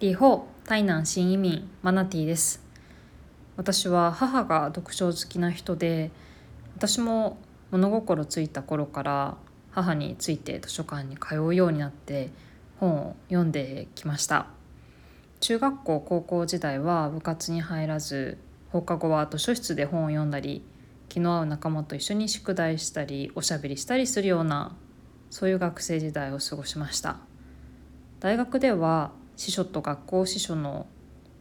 リホー台南新移民マナティです。私は母が読書好きな人で私も物心ついた頃から母について図書館に通うようになって本を読んできました。中学校高校時代は部活に入らず放課後は図書室で本を読んだり気の合う仲間と一緒に宿題したりおしゃべりしたりするようなそういう学生時代を過ごしました。大学では司書と学校司書の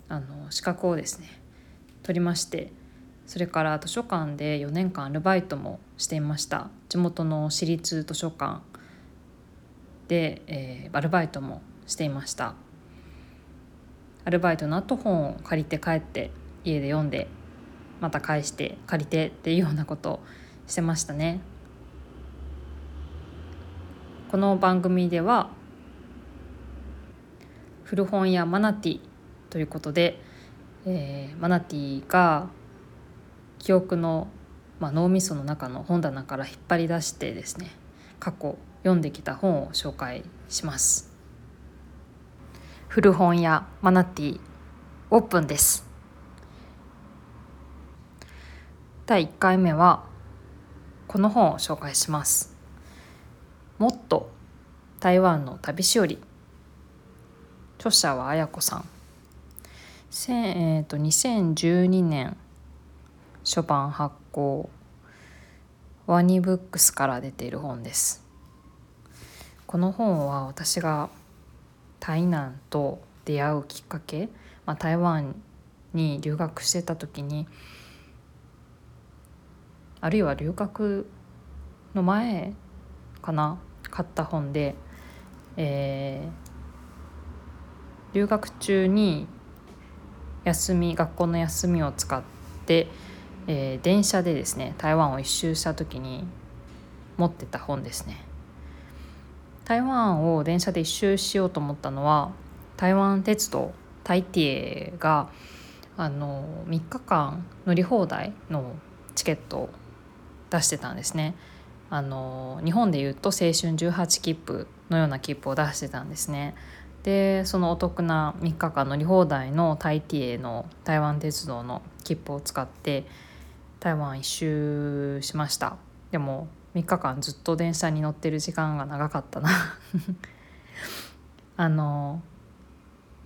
あの資格をですね取りましてそれから図書館で4年間アルバイトもしていました。地元の私立図書館で、えー、アルバイトもしていました。アルバイトの後本を借りて帰って家で読んでまた返して借りてっていうようなことをしてましたね。この番組では古本屋マナティということで、えー、マナティが記憶の、まあ、脳みその中の本棚から引っ張り出してですね過去読んできた本を紹介します。古本屋マナティオープンです。第1回目はこの本を紹介します。もっと台湾の旅しおり。著者は綾子さん。えーと、と2012年初版発行ワニブックスから出ている本です。この本は私が台南と出会うきっかけ、まあ、台湾に留学してた時にあるいは留学の前かな買った本で、えー、留学中に休み学校の休みを使ってえー、電車でですね台湾を一周した時に持ってた本ですね。台湾を電車で一周しようと思ったのは台湾鉄道台鐵があの3日間乗り放題のチケットを出してたんですね。あの日本でいうと青春18切符のような切符を出してたんですね。でそのお得な3日間乗り放題の台鐵の台湾鉄道の切符を使って台湾一周しました。でも3日間ずっと電車に乗ってる時間が長かったな。あの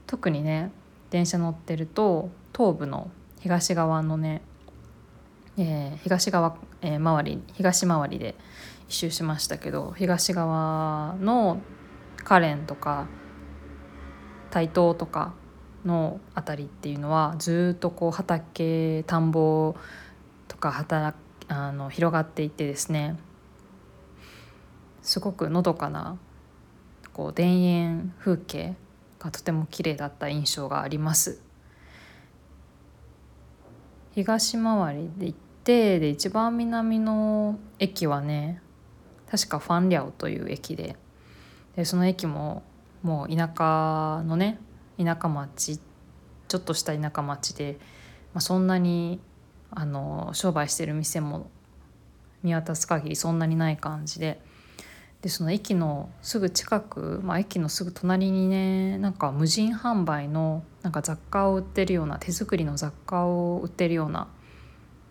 特にね電車乗ってると東部の東側のね、えー、東側、えー、周り東回りで一周しましたけど東側のカレンとか台東とかの辺りっていうのはずっとこう畑田んぼとか働あの広がっていてですねすごくのどかなこう田園風景がとても綺麗だった印象があります。東回りで行ってで一番南の駅はね確かファンリャオという駅ででその駅ももう田舎のね田舎町ちょっとした田舎町で、まあ、そんなにあの商売してる店も見渡す限りそんなにない感じででその駅のすぐ近く、まあ、駅のすぐ隣にねなんか無人販売のなんか雑貨を売ってるような手作りの雑貨を売ってるような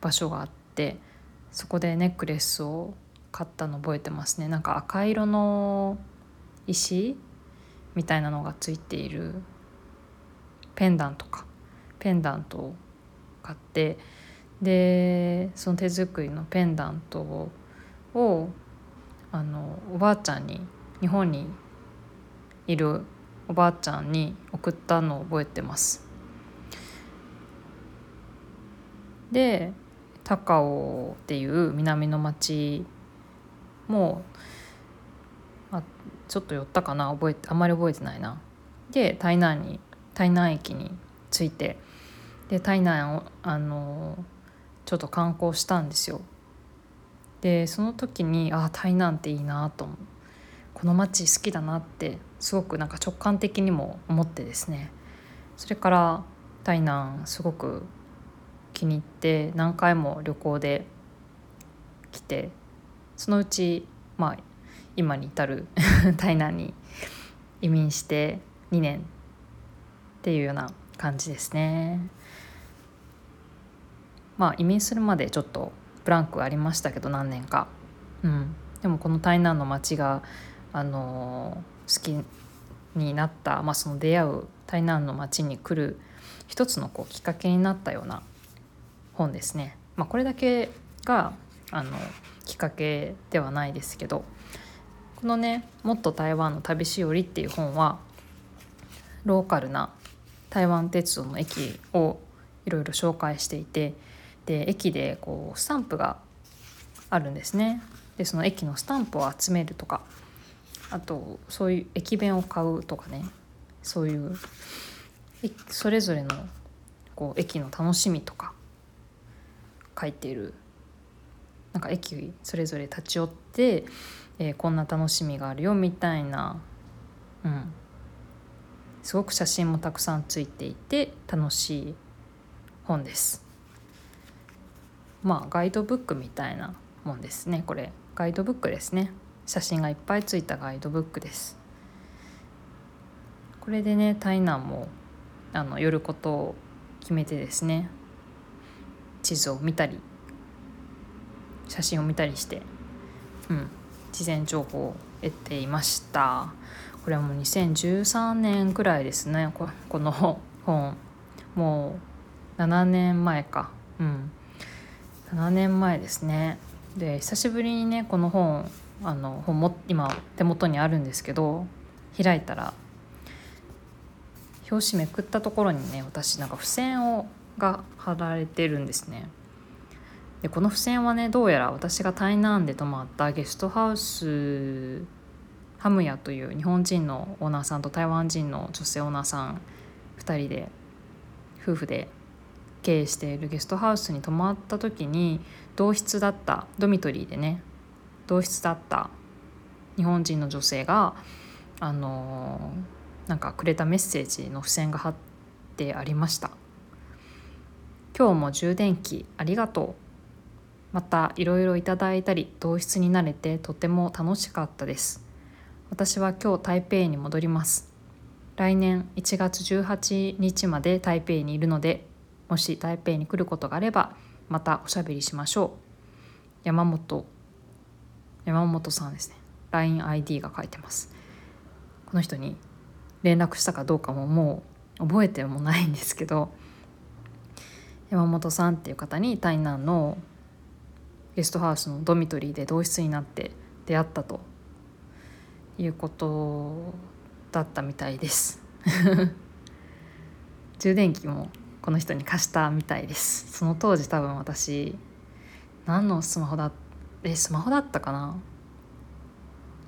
場所があってそこでネックレスを買ったの覚えてますね。なんか赤色の石みたいなのがついているペンダントかペンダントを買ってでその手作りのペンダントをあのおばあちゃんに日本にいるおばあちゃんに送ったのを覚えてます。で高尾っていう南の町もあちょっと寄ったかな覚えてあんまり覚えてないな。で台南に台南駅に着いてで台南をあのちょっと観光したんですよ。でその時にああ台南っていいなとこの街好きだなってすごくなんか直感的にも思ってですねそれから台南すごく気に入って何回も旅行で来てそのうちまあ今に至る 台南に移民して2年っていうような感じですね。まあ移民するまでちょっとブランクありましたけど何年か。うん、でもこの台南の街が、あの好きになった、まあ、その出会う台南の街に来る一つのこうきっかけになったような本ですね。まあ、これだけがあのきっかけではないですけどこのね「もっと台湾の旅しおり」っていう本はローカルな台湾鉄道の駅をいろいろ紹介していてで駅でこうスタンプがあるんですね。でその駅のスタンプを集めるとかあとそういう駅弁を買うとかねそういうそれぞれのこう駅の楽しみとか書いているなんか駅それぞれ立ち寄って、えー、こんな楽しみがあるよみたいな、うん、すごく写真もたくさんついていて楽しい本です。まあガイドブックみたいなもんですねこれ。ガイドブックですね。写真がいっぱいついたガイドブックです。これでね台南もあの寄ることを決めてですね地図を見たり写真を見たりして、うん、事前情報を得ていました。これはもう2013年くらいですね。この本。もう7年前か。うん。7年前ですね。で久しぶりにねこの本あの本も今手元にあるんですけど開いたら表紙めくったところにね私なんか付箋をが貼られてるんですね。でこの付箋はねどうやら私が台南で泊まったゲストハウスハムヤという日本人のオーナーさんと台湾人の女性オーナーさん2人で夫婦で経営しているゲストハウスに泊まった時に同室だったドミトリーでね同室だった日本人の女性があのなんかくれたメッセージの付箋が貼ってありました「今日も充電器ありがとう」またいろいろいただいたり同室になれてとても楽しかったです。私は今日台北に戻ります。来年1月18日まで台北にいるのでもし台北に来ることがあればまたおしゃべりしましょう。山本山本さんですね。LINEID が書いてます。この人に連絡したかどうかももう覚えてもないんですけど山本さんっていう方に台南のゲストハウスのドミトリーで同室になって出会ったということだったみたいです。充電器もこの人に貸したみたいです。その当時多分私何のスマホだえスマホだったかな？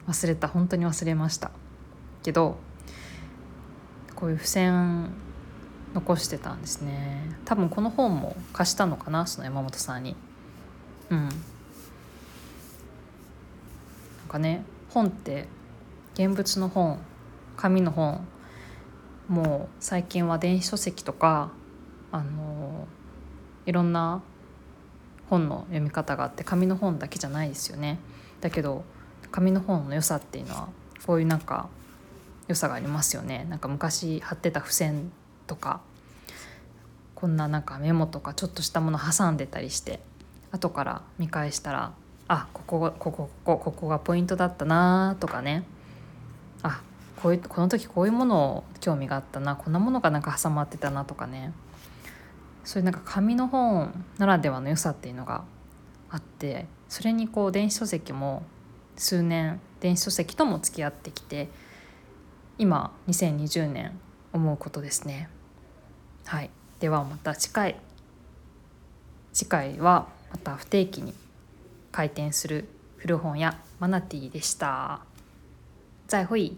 忘れた。本当に忘れました。けどこういう付箋残してたんですね。多分この本も貸したのかな？その山本さんに。うんなんかね本って現物の本紙の本もう最近は電子書籍とかあのいろんな本の読み方があって紙の本だけじゃないですよね。だけど紙の本の良さっていうのはこういうなんか良さがありますよね。なんか昔貼ってた付箋とかこんななんかメモとかちょっとしたもの挟んでたりして後から見返したらあここここここここがポイントだったなとかね。あこういうこの時こういうものを興味があったなこんなものがなんか挟まってたなとかね。そういうなんか紙の本ならではの良さっていうのがあってそれにこう電子書籍も数年電子書籍とも付き合ってきて今2020年思うことですね。はい、ではまた次回。次回はまた不定期に開店する古本屋マナティでした。再会。